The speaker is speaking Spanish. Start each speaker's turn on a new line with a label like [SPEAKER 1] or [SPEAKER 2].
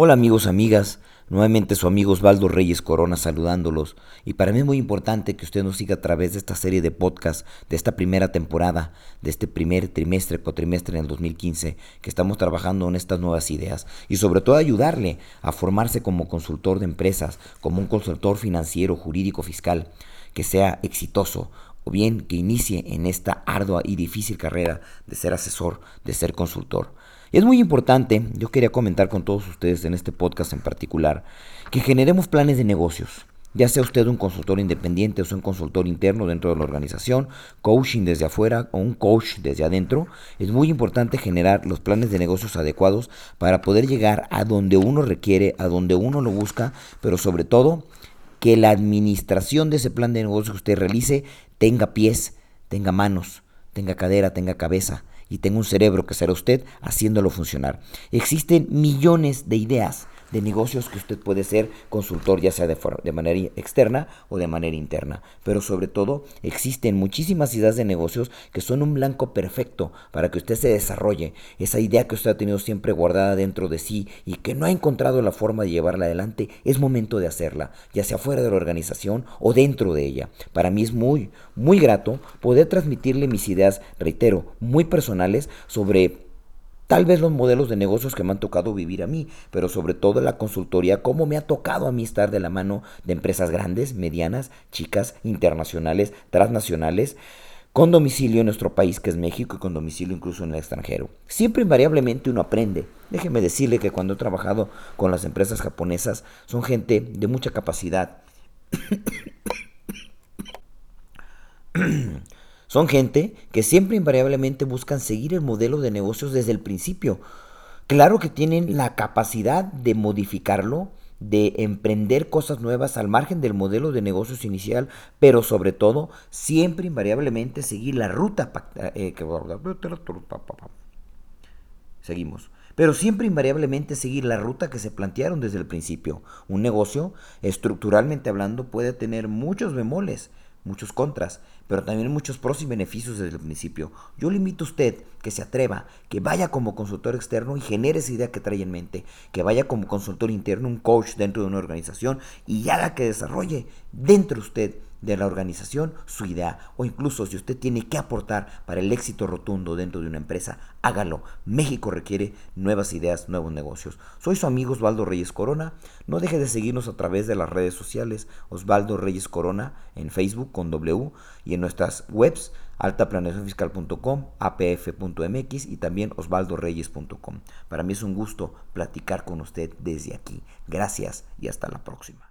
[SPEAKER 1] Hola amigos, amigas, nuevamente su amigo Osvaldo Reyes Corona saludándolos. Y para mí es muy importante que usted nos siga a través de esta serie de podcast, de esta primera temporada, de este primer trimestre, cuatrimestre en el 2015, que estamos trabajando en estas nuevas ideas. Y sobre todo ayudarle a formarse como consultor de empresas, como un consultor financiero, jurídico, fiscal, que sea exitoso, o bien que inicie en esta ardua y difícil carrera de ser asesor, de ser consultor. Es muy importante, yo quería comentar con todos ustedes en este podcast en particular, que generemos planes de negocios. Ya sea usted un consultor independiente o sea un consultor interno dentro de la organización, coaching desde afuera o un coach desde adentro, es muy importante generar los planes de negocios adecuados para poder llegar a donde uno requiere, a donde uno lo busca, pero sobre todo que la administración de ese plan de negocios que usted realice tenga pies, tenga manos, tenga cadera, tenga cabeza y tenga un cerebro que será usted haciéndolo funcionar. Existen millones de ideas de negocios que usted puede ser consultor, ya sea de, de, manera externa o de manera interna. Pero sobre todo, existen muchísimas ideas de negocios que son un blanco perfecto para que usted se desarrolle. Esa idea que usted ha tenido siempre guardada dentro de sí y que no ha encontrado la forma de llevarla adelante, es momento de hacerla, ya sea fuera de la organización o dentro de ella. Para mí es muy, muy grato poder transmitirle mis ideas, reitero, muy personales sobre Tal vez los modelos de negocios que me han tocado vivir a mí, pero sobre todo la consultoría, cómo me ha tocado a mí estar de la mano de empresas grandes, medianas, chicas, internacionales, transnacionales, con domicilio en nuestro país, que es México, y con domicilio incluso en el extranjero. Siempre invariablemente uno aprende. Déjeme decirle que cuando he trabajado con las empresas japonesas, son gente de mucha capacidad. Son gente que siempre invariablemente buscan seguir el modelo de negocios desde el principio. Claro que tienen la capacidad de modificarlo, de emprender cosas nuevas al margen del modelo de negocios inicial, pero sobre todo siempre invariablemente seguir la ruta Seguimos. Pero siempre invariablemente seguir la ruta que se plantearon desde el principio. Un negocio, estructuralmente hablando, puede tener muchos bemoles, muchos contras, pero también muchos pros y beneficios desde el principio. Yo le invito a usted que se atreva, que vaya como consultor externo y genere esa idea que trae en mente, que vaya como consultor interno, un coach dentro de una organización y haga que desarrolle dentro de usted de la organización su idea o incluso si usted tiene que aportar para el éxito rotundo dentro de una empresa, hágalo. México requiere nuevas ideas, nuevos negocios. Soy su amigo Osvaldo Reyes Corona. No deje de seguirnos a través de las redes sociales Osvaldo Reyes Corona en Facebook con W y en nuestras webs altaplaneacionfiscal.com, apf.mx y también osvaldoreyes.com. Para mí es un gusto platicar con usted desde aquí. Gracias y hasta la próxima.